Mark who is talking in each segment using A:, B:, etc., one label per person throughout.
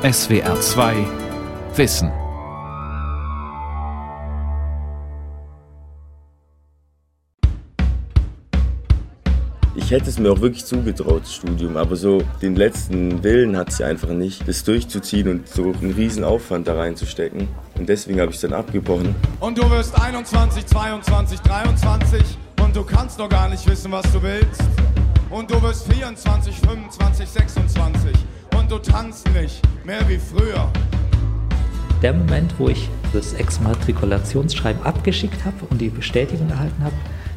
A: SWR 2 Wissen.
B: Ich hätte es mir auch wirklich zugetraut, das Studium, aber so den letzten Willen hat sie einfach nicht, das durchzuziehen und so einen riesen Aufwand da reinzustecken. Und deswegen habe ich es dann abgebrochen.
C: Und du wirst 21, 22, 23 und du kannst noch gar nicht wissen, was du willst. Und du wirst 24, 25, 26 und du tanzt nicht mehr wie früher.
D: Der Moment, wo ich das Exmatrikulationsschreiben abgeschickt habe und die Bestätigung erhalten habe,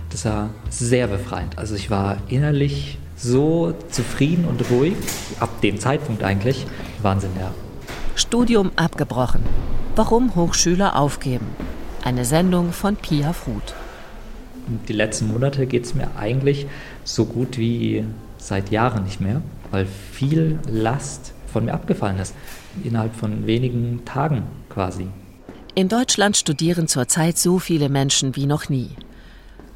D: das war sehr befreiend. Also ich war innerlich so zufrieden und ruhig, ab dem Zeitpunkt eigentlich. Wahnsinn, ja.
E: Studium abgebrochen. Warum Hochschüler aufgeben. Eine Sendung von Pia Fruth.
D: Die letzten Monate geht es mir eigentlich so gut wie seit Jahren nicht mehr, weil viel Last von mir abgefallen ist. Innerhalb von wenigen Tagen quasi.
E: In Deutschland studieren zurzeit so viele Menschen wie noch nie.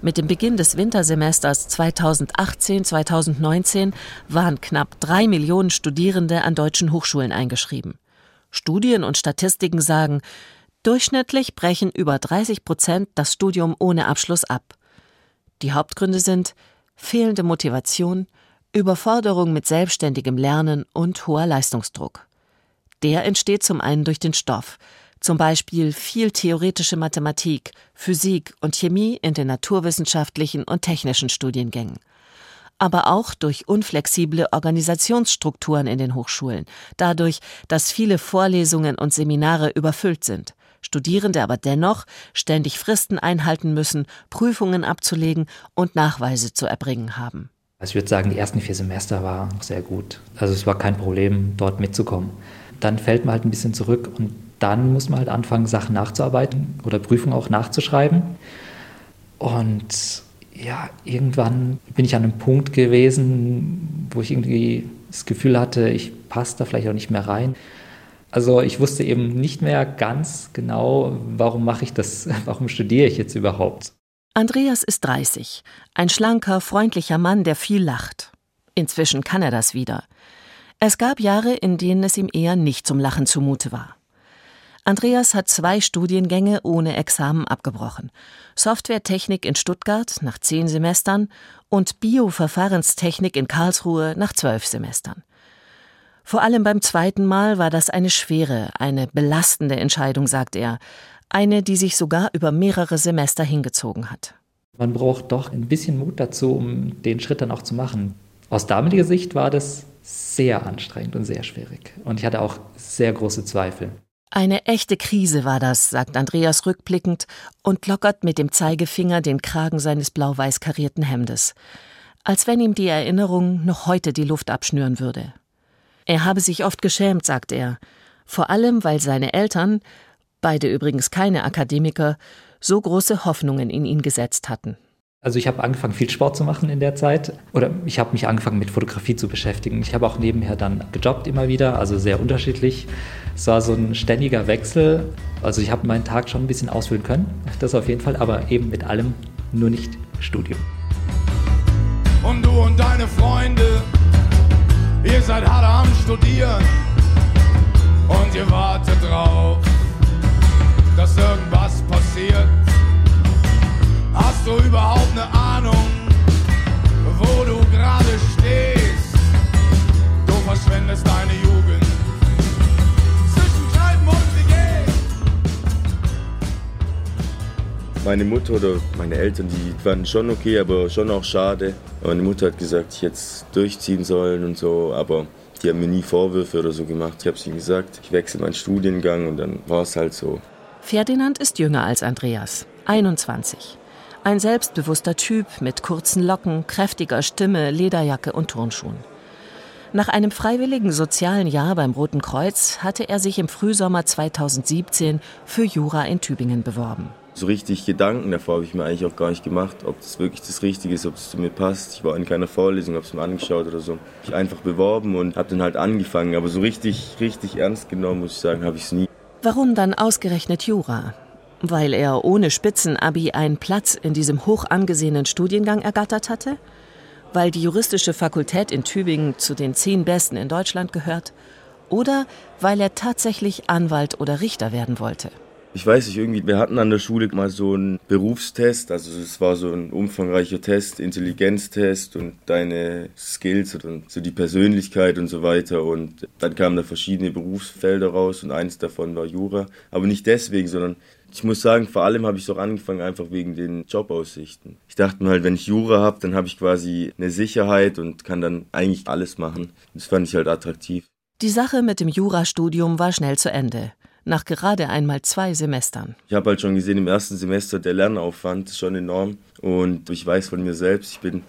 E: Mit dem Beginn des Wintersemesters 2018-2019 waren knapp drei Millionen Studierende an deutschen Hochschulen eingeschrieben. Studien und Statistiken sagen, durchschnittlich brechen über 30 Prozent das Studium ohne Abschluss ab. Die Hauptgründe sind fehlende Motivation, Überforderung mit selbstständigem Lernen und hoher Leistungsdruck. Der entsteht zum einen durch den Stoff, zum Beispiel viel theoretische Mathematik, Physik und Chemie in den naturwissenschaftlichen und technischen Studiengängen. Aber auch durch unflexible Organisationsstrukturen in den Hochschulen, dadurch, dass viele Vorlesungen und Seminare überfüllt sind. Studierende aber dennoch ständig Fristen einhalten müssen, Prüfungen abzulegen und Nachweise zu erbringen haben.
D: Also ich würde sagen, die ersten vier Semester waren sehr gut. Also es war kein Problem, dort mitzukommen. Dann fällt man halt ein bisschen zurück und dann muss man halt anfangen, Sachen nachzuarbeiten oder Prüfungen auch nachzuschreiben. Und ja, irgendwann bin ich an einem Punkt gewesen, wo ich irgendwie das Gefühl hatte, ich passe da vielleicht auch nicht mehr rein. Also ich wusste eben nicht mehr ganz genau, warum mache ich das, warum studiere ich jetzt überhaupt.
E: Andreas ist 30, ein schlanker, freundlicher Mann, der viel lacht. Inzwischen kann er das wieder. Es gab Jahre, in denen es ihm eher nicht zum Lachen zumute war. Andreas hat zwei Studiengänge ohne Examen abgebrochen. Softwaretechnik in Stuttgart nach zehn Semestern und Bioverfahrenstechnik in Karlsruhe nach zwölf Semestern. Vor allem beim zweiten Mal war das eine schwere, eine belastende Entscheidung, sagt er. Eine, die sich sogar über mehrere Semester hingezogen hat.
D: Man braucht doch ein bisschen Mut dazu, um den Schritt dann auch zu machen. Aus damaliger Sicht war das sehr anstrengend und sehr schwierig. Und ich hatte auch sehr große Zweifel.
E: Eine echte Krise war das, sagt Andreas rückblickend und lockert mit dem Zeigefinger den Kragen seines blau-weiß karierten Hemdes, als wenn ihm die Erinnerung noch heute die Luft abschnüren würde. Er habe sich oft geschämt, sagt er, vor allem weil seine Eltern, beide übrigens keine Akademiker, so große Hoffnungen in ihn gesetzt hatten.
D: Also ich habe angefangen, viel Sport zu machen in der Zeit. Oder ich habe mich angefangen, mit Fotografie zu beschäftigen. Ich habe auch nebenher dann gejobbt immer wieder, also sehr unterschiedlich. Es war so ein ständiger Wechsel. Also ich habe meinen Tag schon ein bisschen ausfüllen können, das auf jeden Fall, aber eben mit allem, nur nicht Studium.
C: Und du und deine Freunde, ihr seid hart am Studieren. Und ihr wartet drauf, dass irgendwas passiert. Hast du überhaupt eine Ahnung, wo du gerade stehst? Du verschwendest deine Jugend. Zwischen Kneipen und WG.
B: Meine Mutter oder meine Eltern, die fanden schon okay, aber schon auch schade. Meine Mutter hat gesagt, ich hätte es durchziehen sollen und so, aber die haben mir nie Vorwürfe oder so gemacht. Ich habe es ihnen gesagt, ich wechsle meinen Studiengang und dann war es halt so.
E: Ferdinand ist jünger als Andreas, 21. Ein selbstbewusster Typ mit kurzen Locken, kräftiger Stimme, Lederjacke und Turnschuhen. Nach einem freiwilligen sozialen Jahr beim Roten Kreuz hatte er sich im Frühsommer 2017 für Jura in Tübingen beworben.
B: So richtig Gedanken davor habe ich mir eigentlich auch gar nicht gemacht, ob das wirklich das Richtige ist, ob es zu mir passt. Ich war in keiner Vorlesung, habe es mir angeschaut oder so. Ich einfach beworben und habe dann halt angefangen, aber so richtig, richtig ernst genommen, muss ich sagen, habe ich es nie.
E: Warum dann ausgerechnet Jura? Weil er ohne Spitzenabi einen Platz in diesem hoch angesehenen Studiengang ergattert hatte? Weil die juristische Fakultät in Tübingen zu den zehn besten in Deutschland gehört? oder weil er tatsächlich Anwalt oder Richter werden wollte.
B: Ich weiß nicht, irgendwie, wir hatten an der Schule mal so einen Berufstest, also es war so ein umfangreicher Test, Intelligenztest und deine Skills und so die Persönlichkeit und so weiter und dann kamen da verschiedene Berufsfelder raus und eins davon war Jura, aber nicht deswegen, sondern ich muss sagen, vor allem habe ich es auch angefangen einfach wegen den Jobaussichten. Ich dachte mir halt, wenn ich Jura habe, dann habe ich quasi eine Sicherheit und kann dann eigentlich alles machen. Das fand ich halt attraktiv.
E: Die Sache mit dem Jurastudium war schnell zu Ende nach gerade einmal zwei Semestern.
B: Ich habe halt schon gesehen, im ersten Semester der Lernaufwand ist schon enorm. Und ich weiß von mir selbst, ich bin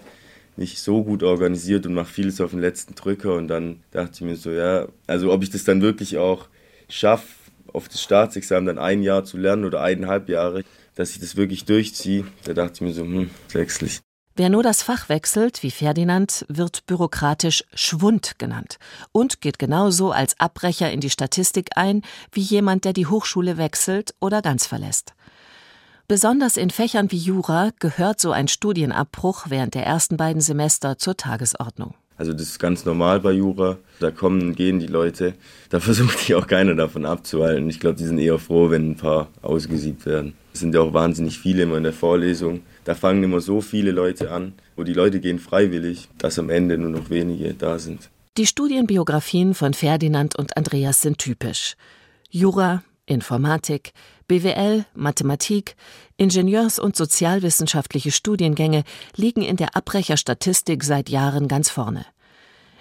B: nicht so gut organisiert und mache vieles auf den letzten Drücker. Und dann dachte ich mir so, ja, also ob ich das dann wirklich auch schaffe, auf das Staatsexamen dann ein Jahr zu lernen oder eineinhalb Jahre, dass ich das wirklich durchziehe, da dachte ich mir so, hm, wechslich.
E: Wer nur das Fach wechselt, wie Ferdinand, wird bürokratisch Schwund genannt und geht genauso als Abbrecher in die Statistik ein wie jemand, der die Hochschule wechselt oder ganz verlässt. Besonders in Fächern wie Jura gehört so ein Studienabbruch während der ersten beiden Semester zur Tagesordnung.
B: Also das ist ganz normal bei Jura. Da kommen und gehen die Leute. Da versucht sich auch keiner davon abzuhalten. Ich glaube, die sind eher froh, wenn ein paar ausgesiebt werden. Es sind ja auch wahnsinnig viele immer in der Vorlesung. Da fangen immer so viele Leute an, wo die Leute gehen freiwillig, dass am Ende nur noch wenige da sind.
E: Die Studienbiografien von Ferdinand und Andreas sind typisch. Jura, Informatik, BWL, Mathematik, Ingenieurs- und sozialwissenschaftliche Studiengänge liegen in der Abbrecherstatistik seit Jahren ganz vorne.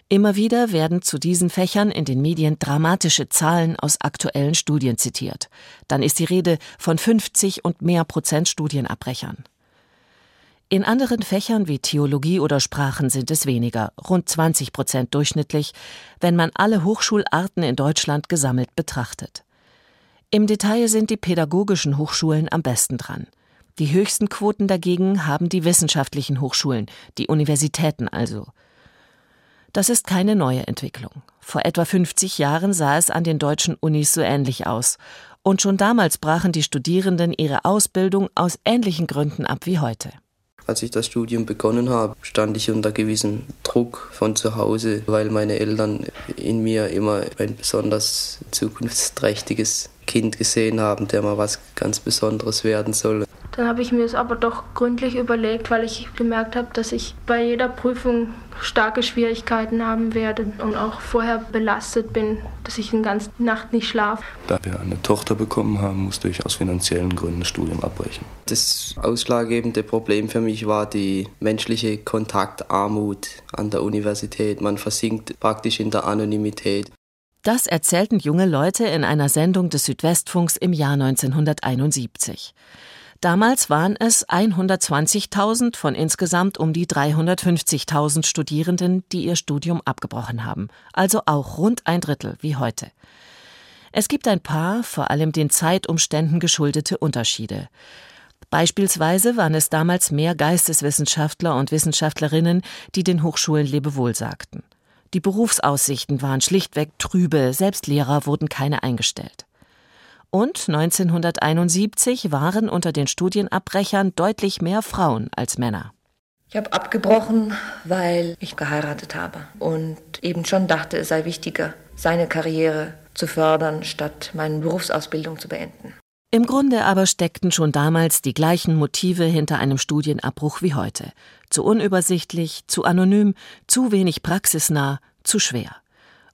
E: Immer wieder werden zu diesen Fächern in den Medien dramatische Zahlen aus aktuellen Studien zitiert. Dann ist die Rede von 50 und mehr Prozent Studienabbrechern. In anderen Fächern wie Theologie oder Sprachen sind es weniger, rund 20 Prozent durchschnittlich, wenn man alle Hochschularten in Deutschland gesammelt betrachtet. Im Detail sind die pädagogischen Hochschulen am besten dran. Die höchsten Quoten dagegen haben die wissenschaftlichen Hochschulen, die Universitäten also. Das ist keine neue Entwicklung. Vor etwa 50 Jahren sah es an den deutschen Unis so ähnlich aus. Und schon damals brachen die Studierenden ihre Ausbildung aus ähnlichen Gründen ab wie heute.
F: Als ich das Studium begonnen habe, stand ich unter gewissem Druck von zu Hause, weil meine Eltern in mir immer ein besonders zukunftsträchtiges Kind gesehen haben, der mal was ganz Besonderes werden soll.
G: Dann habe ich mir es aber doch gründlich überlegt, weil ich gemerkt habe, dass ich bei jeder Prüfung starke Schwierigkeiten haben werde und auch vorher belastet bin, dass ich eine ganze Nacht nicht schlafe.
H: Da wir eine Tochter bekommen haben, musste ich aus finanziellen Gründen das Studium abbrechen.
F: Das ausschlaggebende Problem für mich war die menschliche Kontaktarmut an der Universität. Man versinkt praktisch in der Anonymität.
E: Das erzählten junge Leute in einer Sendung des Südwestfunks im Jahr 1971. Damals waren es 120.000 von insgesamt um die 350.000 Studierenden, die ihr Studium abgebrochen haben, also auch rund ein Drittel wie heute. Es gibt ein paar, vor allem den Zeitumständen geschuldete Unterschiede. Beispielsweise waren es damals mehr Geisteswissenschaftler und Wissenschaftlerinnen, die den Hochschulen Lebewohl sagten. Die Berufsaussichten waren schlichtweg trübe, selbst Lehrer wurden keine eingestellt. Und 1971 waren unter den Studienabbrechern deutlich mehr Frauen als Männer.
I: Ich habe abgebrochen, weil ich geheiratet habe und eben schon dachte, es sei wichtiger, seine Karriere zu fördern, statt meine Berufsausbildung zu beenden.
E: Im Grunde aber steckten schon damals die gleichen Motive hinter einem Studienabbruch wie heute. Zu unübersichtlich, zu anonym, zu wenig praxisnah, zu schwer.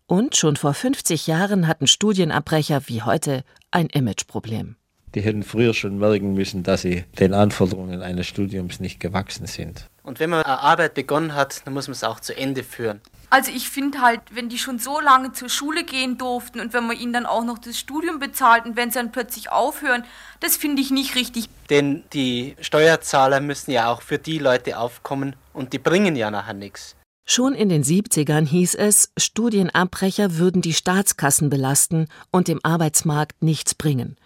E: Und schon vor 50 Jahren hatten Studienabbrecher wie heute ein Imageproblem.
J: Die hätten früher schon merken müssen, dass sie den Anforderungen eines Studiums nicht gewachsen sind.
K: Und wenn man eine Arbeit begonnen hat, dann muss man es auch zu Ende führen.
L: Also ich finde halt, wenn die schon so lange zur Schule gehen durften und wenn man ihnen dann auch noch das Studium bezahlt und wenn sie dann plötzlich aufhören, das finde ich nicht richtig.
K: Denn die Steuerzahler müssen ja auch für die Leute aufkommen und die bringen ja nachher nichts.
E: Schon in den 70ern hieß es, Studienabbrecher würden die Staatskassen belasten und dem Arbeitsmarkt nichts bringen.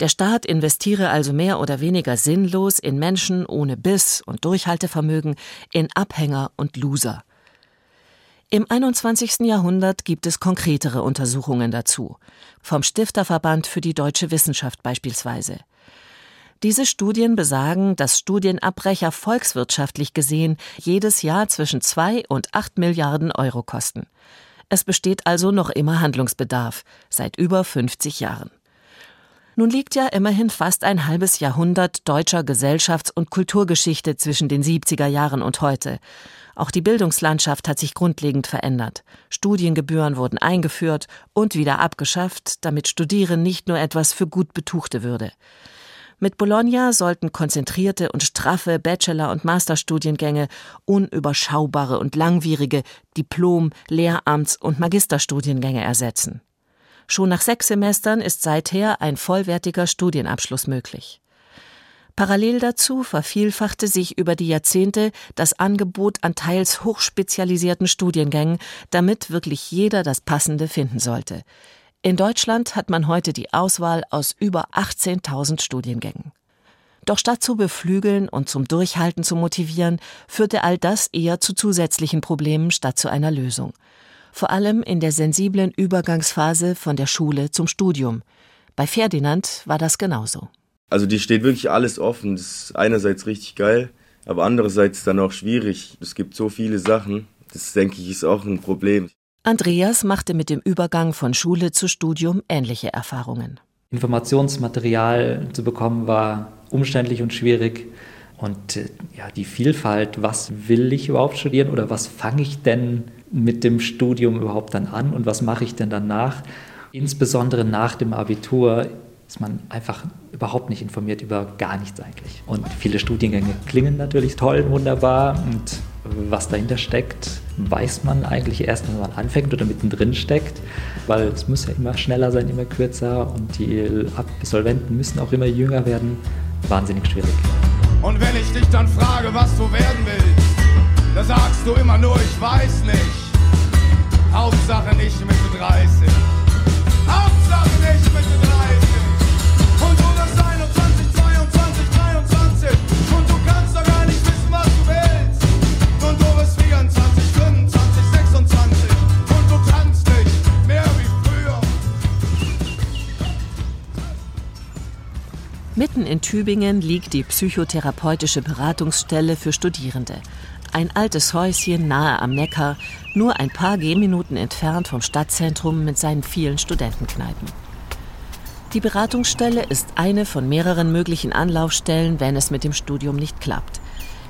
E: Der Staat investiere also mehr oder weniger sinnlos in Menschen ohne Biss und Durchhaltevermögen, in Abhänger und Loser. Im 21. Jahrhundert gibt es konkretere Untersuchungen dazu. Vom Stifterverband für die deutsche Wissenschaft beispielsweise. Diese Studien besagen, dass Studienabbrecher volkswirtschaftlich gesehen jedes Jahr zwischen zwei und acht Milliarden Euro kosten. Es besteht also noch immer Handlungsbedarf, seit über 50 Jahren. Nun liegt ja immerhin fast ein halbes Jahrhundert deutscher Gesellschafts- und Kulturgeschichte zwischen den 70er Jahren und heute. Auch die Bildungslandschaft hat sich grundlegend verändert. Studiengebühren wurden eingeführt und wieder abgeschafft, damit Studieren nicht nur etwas für gut Betuchte würde. Mit Bologna sollten konzentrierte und straffe Bachelor- und Masterstudiengänge unüberschaubare und langwierige Diplom-, Lehramts- und Magisterstudiengänge ersetzen. Schon nach sechs Semestern ist seither ein vollwertiger Studienabschluss möglich. Parallel dazu vervielfachte sich über die Jahrzehnte das Angebot an teils hochspezialisierten Studiengängen, damit wirklich jeder das Passende finden sollte. In Deutschland hat man heute die Auswahl aus über 18.000 Studiengängen. Doch statt zu beflügeln und zum Durchhalten zu motivieren, führte all das eher zu zusätzlichen Problemen statt zu einer Lösung. Vor allem in der sensiblen Übergangsphase von der Schule zum Studium. Bei Ferdinand war das genauso.
B: Also die steht wirklich alles offen. Das ist einerseits richtig geil, aber andererseits dann auch schwierig. Es gibt so viele Sachen. Das denke ich ist auch ein Problem.
E: Andreas machte mit dem Übergang von Schule zu Studium ähnliche Erfahrungen.
D: Informationsmaterial zu bekommen war umständlich und schwierig. Und äh, ja, die Vielfalt, was will ich überhaupt studieren oder was fange ich denn mit dem Studium überhaupt dann an und was mache ich denn danach? Insbesondere nach dem Abitur ist man einfach überhaupt nicht informiert über gar nichts eigentlich. Und viele Studiengänge klingen natürlich toll, wunderbar und was dahinter steckt, weiß man eigentlich erst, wenn man anfängt oder mittendrin steckt, weil es muss ja immer schneller sein, immer kürzer und die Absolventen müssen auch immer jünger werden. Wahnsinnig schwierig.
C: Und wenn ich dich dann frage, was du werden willst, da sagst du immer nur, ich weiß nicht. Hauptsache nicht Mitte 30.
E: in Tübingen liegt die psychotherapeutische Beratungsstelle für Studierende. Ein altes Häuschen nahe am Neckar, nur ein paar Gehminuten entfernt vom Stadtzentrum mit seinen vielen Studentenkneipen. Die Beratungsstelle ist eine von mehreren möglichen Anlaufstellen, wenn es mit dem Studium nicht klappt.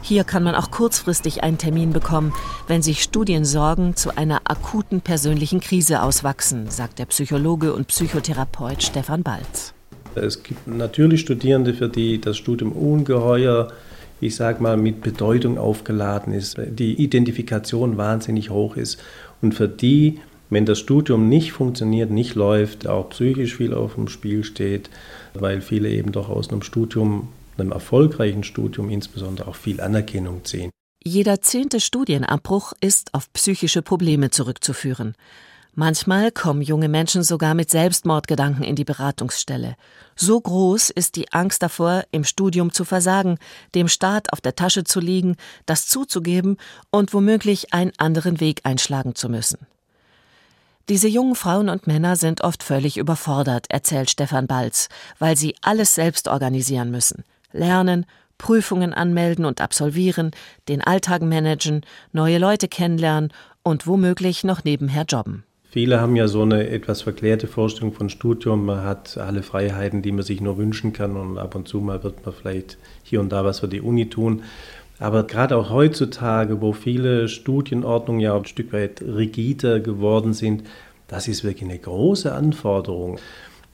E: Hier kann man auch kurzfristig einen Termin bekommen, wenn sich Studiensorgen zu einer akuten persönlichen Krise auswachsen, sagt der Psychologe und Psychotherapeut Stefan Balz.
M: Es gibt natürlich Studierende, für die das Studium ungeheuer, ich sag mal, mit Bedeutung aufgeladen ist, die Identifikation wahnsinnig hoch ist und für die wenn das Studium nicht funktioniert, nicht läuft, auch psychisch viel auf dem Spiel steht, weil viele eben doch aus einem Studium, einem erfolgreichen Studium insbesondere auch viel Anerkennung ziehen.
E: Jeder zehnte Studienabbruch ist auf psychische Probleme zurückzuführen. Manchmal kommen junge Menschen sogar mit Selbstmordgedanken in die Beratungsstelle. So groß ist die Angst davor, im Studium zu versagen, dem Staat auf der Tasche zu liegen, das zuzugeben und womöglich einen anderen Weg einschlagen zu müssen. Diese jungen Frauen und Männer sind oft völlig überfordert, erzählt Stefan Balz, weil sie alles selbst organisieren müssen. Lernen, Prüfungen anmelden und absolvieren, den Alltag managen, neue Leute kennenlernen und womöglich noch nebenher jobben.
M: Viele haben ja so eine etwas verklärte Vorstellung von Studium. Man hat alle Freiheiten, die man sich nur wünschen kann und ab und zu mal wird man vielleicht hier und da was für die Uni tun. Aber gerade auch heutzutage, wo viele Studienordnungen ja ein Stück weit rigider geworden sind, das ist wirklich eine große Anforderung.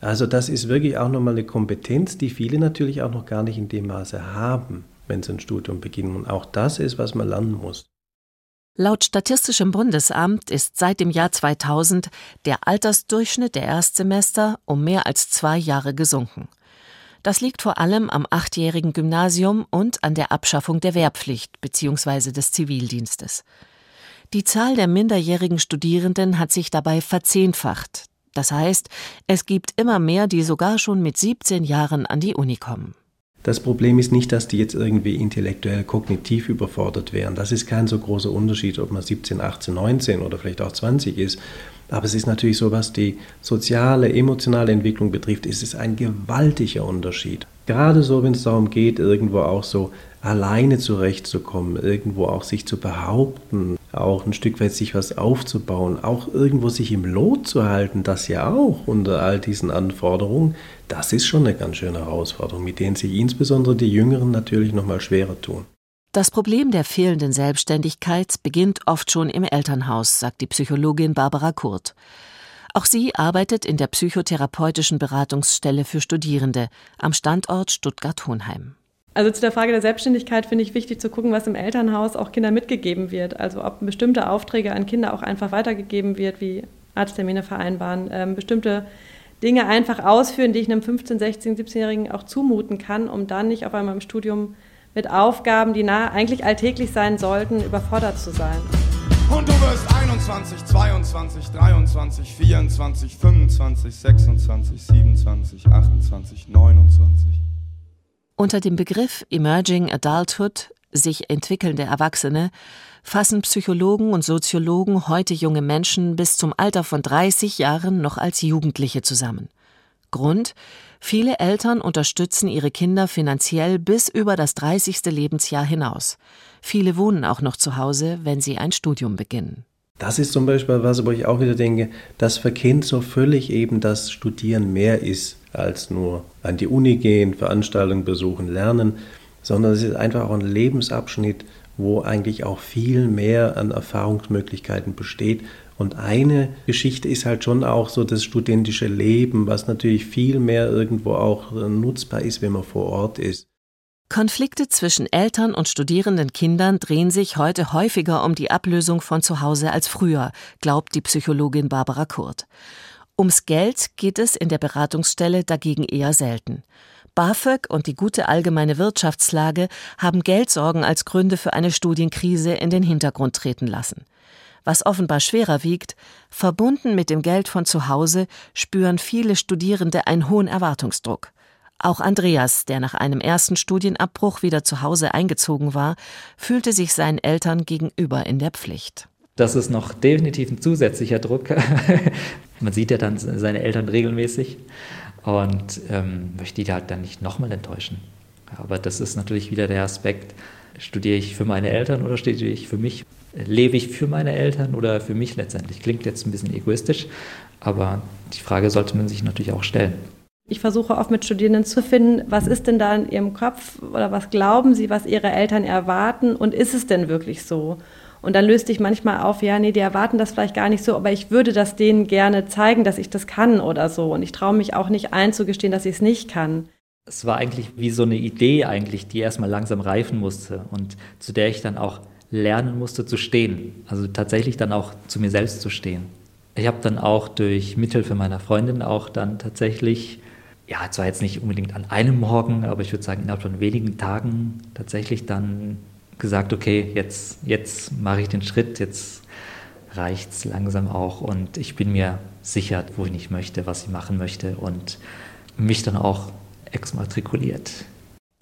M: Also das ist wirklich auch nochmal eine Kompetenz, die viele natürlich auch noch gar nicht in dem Maße haben, wenn sie ein Studium beginnen. Und auch das ist, was man lernen muss.
E: Laut Statistischem Bundesamt ist seit dem Jahr 2000 der Altersdurchschnitt der Erstsemester um mehr als zwei Jahre gesunken. Das liegt vor allem am achtjährigen Gymnasium und an der Abschaffung der Wehrpflicht bzw. des Zivildienstes. Die Zahl der minderjährigen Studierenden hat sich dabei verzehnfacht. Das heißt, es gibt immer mehr, die sogar schon mit 17 Jahren an die Uni kommen.
M: Das Problem ist nicht, dass die jetzt irgendwie intellektuell, kognitiv überfordert wären. Das ist kein so großer Unterschied, ob man 17, 18, 19 oder vielleicht auch 20 ist. Aber es ist natürlich so, was die soziale, emotionale Entwicklung betrifft, ist es ein gewaltiger Unterschied. Gerade so, wenn es darum geht, irgendwo auch so alleine zurechtzukommen, irgendwo auch sich zu behaupten, auch ein Stück weit sich was aufzubauen, auch irgendwo sich im Lot zu halten, das ja auch unter all diesen Anforderungen, das ist schon eine ganz schöne Herausforderung, mit denen sich insbesondere die Jüngeren natürlich noch mal schwerer tun.
E: Das Problem der fehlenden Selbstständigkeit beginnt oft schon im Elternhaus, sagt die Psychologin Barbara Kurt. Auch sie arbeitet in der psychotherapeutischen Beratungsstelle für Studierende am Standort Stuttgart-Hohenheim.
N: Also zu der Frage der Selbstständigkeit finde ich wichtig zu gucken, was im Elternhaus auch Kindern mitgegeben wird. Also ob bestimmte Aufträge an Kinder auch einfach weitergegeben wird, wie Arzttermine vereinbaren, ähm, bestimmte Dinge einfach ausführen, die ich einem 15-, 16-, 17-Jährigen auch zumuten kann, um dann nicht auf einmal im Studium mit Aufgaben, die nah, eigentlich alltäglich sein sollten, überfordert zu sein.
C: Und du wirst 21, 22, 23, 24, 25, 26, 27, 28, 29.
E: Unter dem Begriff Emerging Adulthood, sich entwickelnde Erwachsene, fassen Psychologen und Soziologen heute junge Menschen bis zum Alter von 30 Jahren noch als Jugendliche zusammen. Grund Viele Eltern unterstützen ihre Kinder finanziell bis über das 30. Lebensjahr hinaus. Viele wohnen auch noch zu Hause, wenn sie ein Studium beginnen.
M: Das ist zum Beispiel was, wo ich auch wieder denke, dass für Kind so völlig eben das Studieren mehr ist als nur an die Uni gehen, Veranstaltungen besuchen, lernen, sondern es ist einfach auch ein Lebensabschnitt, wo eigentlich auch viel mehr an Erfahrungsmöglichkeiten besteht. Und eine Geschichte ist halt schon auch so das studentische Leben, was natürlich viel mehr irgendwo auch nutzbar ist, wenn man vor Ort ist.
E: Konflikte zwischen Eltern und studierenden Kindern drehen sich heute häufiger um die Ablösung von zu Hause als früher, glaubt die Psychologin Barbara Kurt. Ums Geld geht es in der Beratungsstelle dagegen eher selten. BAföG und die gute allgemeine Wirtschaftslage haben Geldsorgen als Gründe für eine Studienkrise in den Hintergrund treten lassen. Was offenbar schwerer wiegt, verbunden mit dem Geld von zu Hause spüren viele Studierende einen hohen Erwartungsdruck. Auch Andreas, der nach einem ersten Studienabbruch wieder zu Hause eingezogen war, fühlte sich seinen Eltern gegenüber in der Pflicht.
D: Das ist noch definitiv ein zusätzlicher Druck. Man sieht ja dann seine Eltern regelmäßig und ähm, möchte die halt dann nicht nochmal enttäuschen. Aber das ist natürlich wieder der Aspekt, studiere ich für meine Eltern oder studiere ich für mich? Lebe ich für meine Eltern oder für mich letztendlich? Klingt jetzt ein bisschen egoistisch, aber die Frage sollte man sich natürlich auch stellen.
N: Ich versuche oft mit Studierenden zu finden, was ist denn da in ihrem Kopf oder was glauben sie, was ihre Eltern erwarten und ist es denn wirklich so? Und dann löst sich manchmal auf, ja, nee, die erwarten das vielleicht gar nicht so, aber ich würde das denen gerne zeigen, dass ich das kann oder so. Und ich traue mich auch nicht einzugestehen, dass ich es nicht kann.
D: Es war eigentlich wie so eine Idee eigentlich, die erstmal langsam reifen musste und zu der ich dann auch lernen musste zu stehen. Also tatsächlich dann auch zu mir selbst zu stehen. Ich habe dann auch durch Mithilfe meiner Freundin auch dann tatsächlich, ja, zwar jetzt nicht unbedingt an einem Morgen, aber ich würde sagen innerhalb von wenigen Tagen tatsächlich dann gesagt, okay, jetzt, jetzt mache ich den Schritt, jetzt reicht es langsam auch und ich bin mir sicher, wohin ich möchte, was ich machen möchte und mich dann auch exmatrikuliert.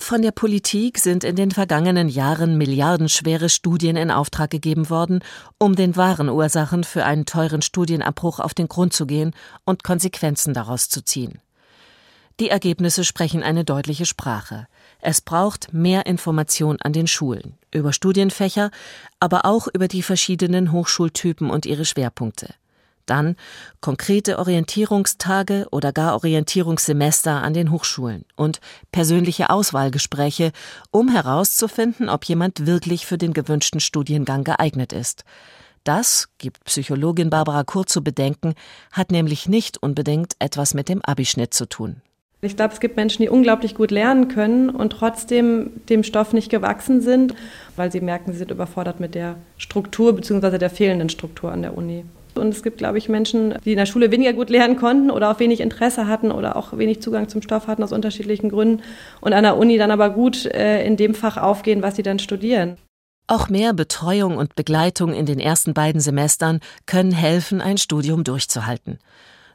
E: Von der Politik sind in den vergangenen Jahren milliardenschwere Studien in Auftrag gegeben worden, um den wahren Ursachen für einen teuren Studienabbruch auf den Grund zu gehen und Konsequenzen daraus zu ziehen. Die Ergebnisse sprechen eine deutliche Sprache. Es braucht mehr Information an den Schulen über Studienfächer, aber auch über die verschiedenen Hochschultypen und ihre Schwerpunkte. Dann konkrete Orientierungstage oder gar Orientierungssemester an den Hochschulen und persönliche Auswahlgespräche, um herauszufinden, ob jemand wirklich für den gewünschten Studiengang geeignet ist. Das, gibt Psychologin Barbara Kurz zu bedenken, hat nämlich nicht unbedingt etwas mit dem Abischnitt zu tun.
N: Ich glaube, es gibt Menschen, die unglaublich gut lernen können und trotzdem dem Stoff nicht gewachsen sind, weil sie merken, sie sind überfordert mit der Struktur bzw. der fehlenden Struktur an der Uni. Und es gibt, glaube ich, Menschen, die in der Schule weniger gut lernen konnten oder auch wenig Interesse hatten oder auch wenig Zugang zum Stoff hatten aus unterschiedlichen Gründen und an der Uni dann aber gut äh, in dem Fach aufgehen, was sie dann studieren.
E: Auch mehr Betreuung und Begleitung in den ersten beiden Semestern können helfen, ein Studium durchzuhalten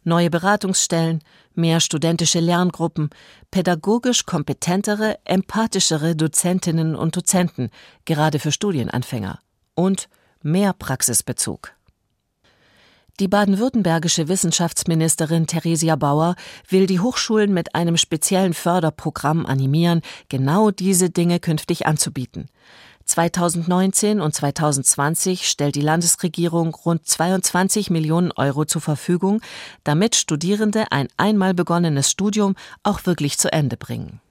E: neue Beratungsstellen, mehr studentische Lerngruppen, pädagogisch kompetentere, empathischere Dozentinnen und Dozenten, gerade für Studienanfänger, und mehr Praxisbezug. Die baden-württembergische Wissenschaftsministerin Theresia Bauer will die Hochschulen mit einem speziellen Förderprogramm animieren, genau diese Dinge künftig anzubieten. 2019 und 2020 stellt die Landesregierung rund 22 Millionen Euro zur Verfügung, damit Studierende ein einmal begonnenes Studium auch wirklich zu Ende bringen.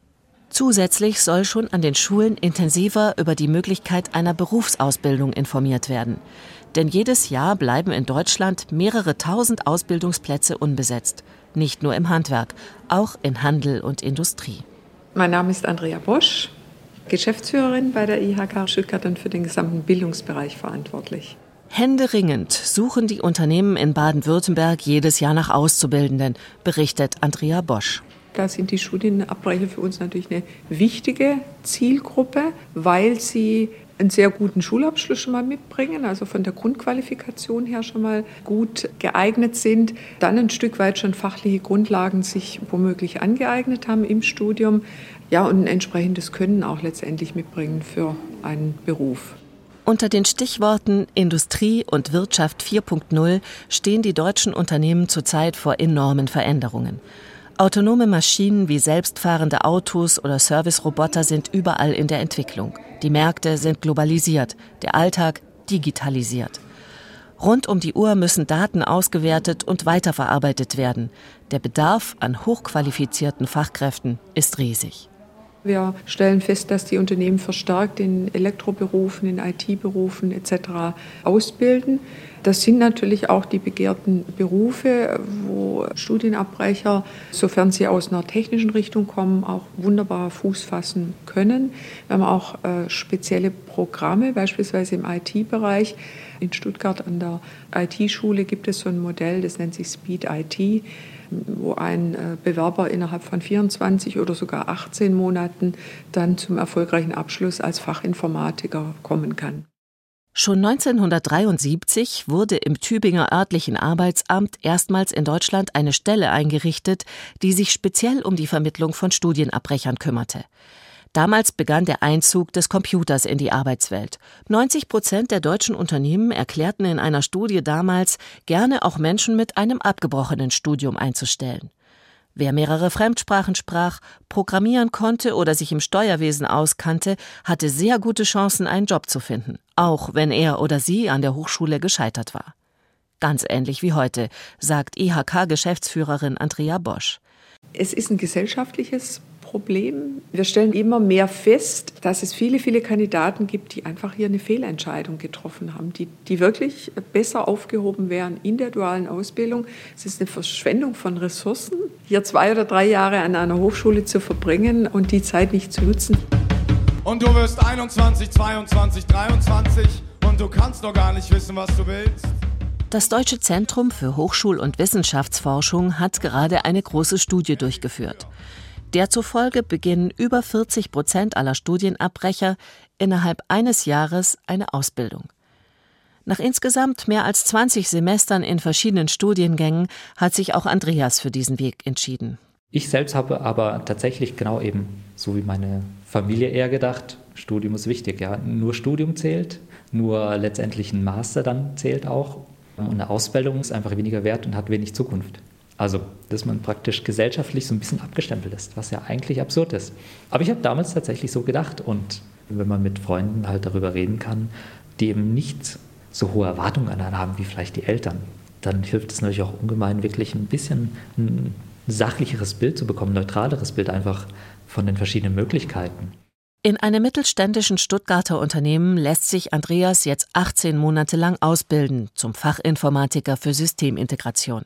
E: Zusätzlich soll schon an den Schulen intensiver über die Möglichkeit einer Berufsausbildung informiert werden. Denn jedes Jahr bleiben in Deutschland mehrere tausend Ausbildungsplätze unbesetzt. Nicht nur im Handwerk, auch in Handel und Industrie.
O: Mein Name ist Andrea Bosch, Geschäftsführerin bei der IHK Stuttgart und für den gesamten Bildungsbereich verantwortlich.
E: Händeringend suchen die Unternehmen in Baden-Württemberg jedes Jahr nach Auszubildenden, berichtet Andrea Bosch.
O: Da sind die Studienabbrecher für uns natürlich eine wichtige Zielgruppe, weil sie einen sehr guten Schulabschluss schon mal mitbringen, also von der Grundqualifikation her schon mal gut geeignet sind, dann ein Stück weit schon fachliche Grundlagen sich womöglich angeeignet haben im Studium, ja, und ein entsprechendes Können auch letztendlich mitbringen für einen Beruf.
E: Unter den Stichworten Industrie und Wirtschaft 4.0 stehen die deutschen Unternehmen zurzeit vor enormen Veränderungen. Autonome Maschinen wie selbstfahrende Autos oder Serviceroboter sind überall in der Entwicklung. Die Märkte sind globalisiert, der Alltag digitalisiert. Rund um die Uhr müssen Daten ausgewertet und weiterverarbeitet werden. Der Bedarf an hochqualifizierten Fachkräften ist riesig.
O: Wir stellen fest, dass die Unternehmen verstärkt in Elektroberufen, in IT-Berufen etc. ausbilden. Das sind natürlich auch die begehrten Berufe, wo Studienabbrecher, sofern sie aus einer technischen Richtung kommen, auch wunderbar Fuß fassen können. Wir haben auch äh, spezielle Programme, beispielsweise im IT-Bereich. In Stuttgart an der IT-Schule gibt es so ein Modell, das nennt sich Speed IT wo ein äh, Bewerber innerhalb von 24 oder sogar 18 Monaten dann zum erfolgreichen Abschluss als Fachinformatiker kommen kann.
E: Schon 1973 wurde im Tübinger örtlichen Arbeitsamt erstmals in Deutschland eine Stelle eingerichtet, die sich speziell um die Vermittlung von Studienabbrechern kümmerte. Damals begann der Einzug des Computers in die Arbeitswelt. 90 Prozent der deutschen Unternehmen erklärten in einer Studie damals, gerne auch Menschen mit einem abgebrochenen Studium einzustellen. Wer mehrere Fremdsprachen sprach, programmieren konnte oder sich im Steuerwesen auskannte, hatte sehr gute Chancen, einen Job zu finden, auch wenn er oder sie an der Hochschule gescheitert war. Ganz ähnlich wie heute, sagt IHK-Geschäftsführerin Andrea Bosch.
O: Es ist ein gesellschaftliches Problem. Wir stellen immer mehr fest, dass es viele, viele Kandidaten gibt, die einfach hier eine Fehlentscheidung getroffen haben, die, die wirklich besser aufgehoben wären in der dualen Ausbildung. Es ist eine Verschwendung von Ressourcen, hier zwei oder drei Jahre an einer Hochschule zu verbringen und die Zeit nicht zu nutzen.
C: Und du wirst 21, 22, 23 und du kannst noch gar nicht wissen, was du willst.
E: Das Deutsche Zentrum für Hochschul- und Wissenschaftsforschung hat gerade eine große Studie durchgeführt. Der zufolge beginnen über 40 Prozent aller Studienabbrecher innerhalb eines Jahres eine Ausbildung. Nach insgesamt mehr als 20 Semestern in verschiedenen Studiengängen hat sich auch Andreas für diesen Weg entschieden.
D: Ich selbst habe aber tatsächlich genau eben, so wie meine Familie eher gedacht, Studium ist wichtig. Ja. Nur Studium zählt, nur letztendlich ein Master dann zählt auch. Und eine Ausbildung ist einfach weniger wert und hat wenig Zukunft. Also, dass man praktisch gesellschaftlich so ein bisschen abgestempelt ist, was ja eigentlich absurd ist. Aber ich habe damals tatsächlich so gedacht. Und wenn man mit Freunden halt darüber reden kann, die eben nicht so hohe Erwartungen an einen haben wie vielleicht die Eltern, dann hilft es natürlich auch ungemein, wirklich ein bisschen ein sachlicheres Bild zu bekommen, ein neutraleres Bild einfach von den verschiedenen Möglichkeiten.
E: In einem mittelständischen Stuttgarter Unternehmen lässt sich Andreas jetzt 18 Monate lang ausbilden zum Fachinformatiker für Systemintegration.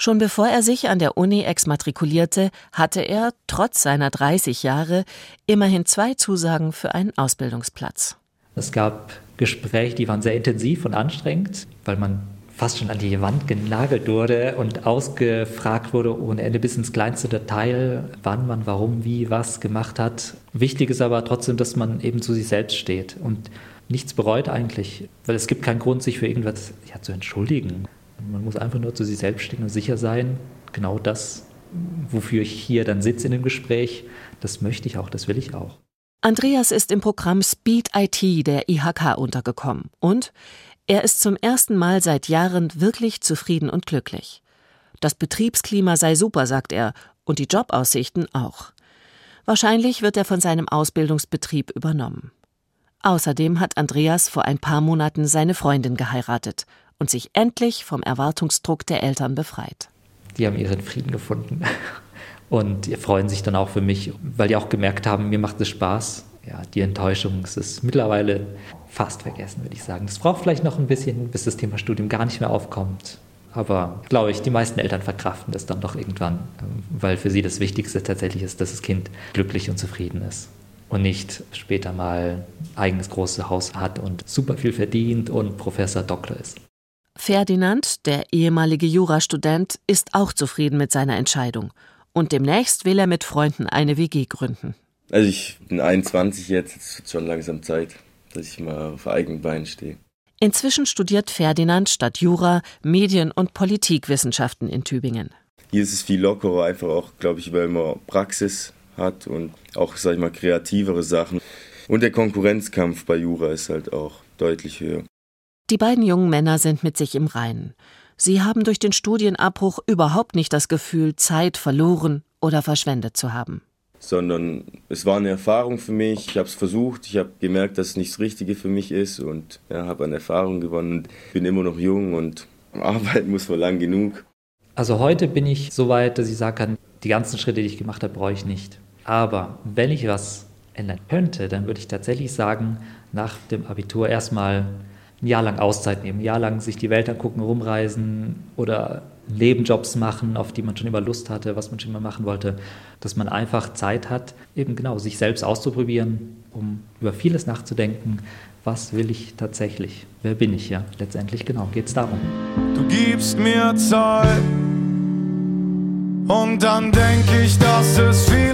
E: Schon bevor er sich an der Uni exmatrikulierte, hatte er, trotz seiner 30 Jahre, immerhin zwei Zusagen für einen Ausbildungsplatz.
D: Es gab Gespräche, die waren sehr intensiv und anstrengend, weil man fast schon an die Wand genagelt wurde und ausgefragt wurde ohne Ende bis ins kleinste Detail, wann man warum, wie, was gemacht hat. Wichtig ist aber trotzdem, dass man eben zu sich selbst steht und nichts bereut eigentlich, weil es gibt keinen Grund, sich für irgendwas ja, zu entschuldigen. Man muss einfach nur zu sich selbst stehen und sicher sein, genau das, wofür ich hier dann sitze in dem Gespräch, das möchte ich auch, das will ich auch.
E: Andreas ist im Programm Speed IT der IHK untergekommen und er ist zum ersten Mal seit Jahren wirklich zufrieden und glücklich. Das Betriebsklima sei super, sagt er, und die Jobaussichten auch. Wahrscheinlich wird er von seinem Ausbildungsbetrieb übernommen. Außerdem hat Andreas vor ein paar Monaten seine Freundin geheiratet und sich endlich vom Erwartungsdruck der Eltern befreit.
D: Die haben ihren Frieden gefunden und freuen sich dann auch für mich, weil die auch gemerkt haben, mir macht es Spaß. Ja, die Enttäuschung ist mittlerweile fast vergessen, würde ich sagen. Es braucht vielleicht noch ein bisschen, bis das Thema Studium gar nicht mehr aufkommt. Aber glaube ich, die meisten Eltern verkraften das dann doch irgendwann, weil für sie das Wichtigste tatsächlich ist, dass das Kind glücklich und zufrieden ist und nicht später mal eigenes großes Haus hat und super viel verdient und Professor Doktor ist.
E: Ferdinand, der ehemalige Jurastudent, ist auch zufrieden mit seiner Entscheidung. Und demnächst will er mit Freunden eine WG gründen.
B: Also ich bin 21 jetzt, es wird schon langsam Zeit, dass ich mal auf eigenen Beinen stehe.
E: Inzwischen studiert Ferdinand statt Jura Medien- und Politikwissenschaften in Tübingen.
B: Hier ist es viel lockerer, einfach auch, glaube ich, weil man Praxis hat und auch, sag ich mal, kreativere Sachen. Und der Konkurrenzkampf bei Jura ist halt auch deutlich höher.
E: Die beiden jungen Männer sind mit sich im Reinen. Sie haben durch den Studienabbruch überhaupt nicht das Gefühl, Zeit verloren oder verschwendet zu haben.
B: Sondern es war eine Erfahrung für mich. Ich habe es versucht. Ich habe gemerkt, dass es nicht das Richtige für mich ist und ja, habe an Erfahrung gewonnen. Bin immer noch jung und arbeiten muss man lang genug.
D: Also heute bin ich so weit, dass ich sagen kann, die ganzen Schritte, die ich gemacht habe, brauche ich nicht. Aber wenn ich was ändern könnte, dann würde ich tatsächlich sagen, nach dem Abitur erstmal ein Jahr lang Auszeit nehmen, ein Jahr lang sich die Welt angucken, rumreisen oder Nebenjobs machen, auf die man schon immer Lust hatte, was man schon immer machen wollte, dass man einfach Zeit hat, eben genau sich selbst auszuprobieren, um über vieles nachzudenken. Was will ich tatsächlich? Wer bin ich ja? Letztendlich genau geht es darum.
C: Du gibst mir Zeit und dann denke ich, dass es vielleicht,